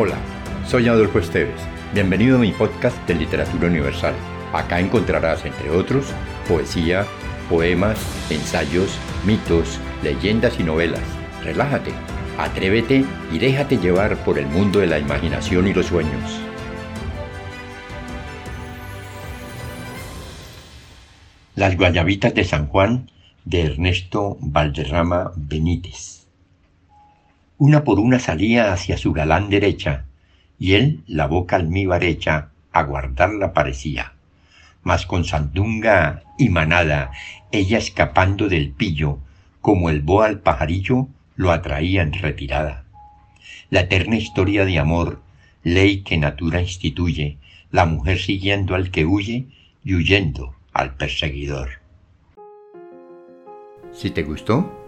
Hola, soy Adolfo Esteves. Bienvenido a mi podcast de Literatura Universal. Acá encontrarás, entre otros, poesía, poemas, ensayos, mitos, leyendas y novelas. Relájate, atrévete y déjate llevar por el mundo de la imaginación y los sueños. Las Guayabitas de San Juan de Ernesto Valderrama Benítez. Una por una salía hacia su galán derecha, y él, la boca almíbar hecha, a guardarla parecía. Mas con sandunga y manada, ella escapando del pillo, como el boa al pajarillo, lo atraía en retirada. La eterna historia de amor, ley que natura instituye, la mujer siguiendo al que huye y huyendo al perseguidor. Si te gustó,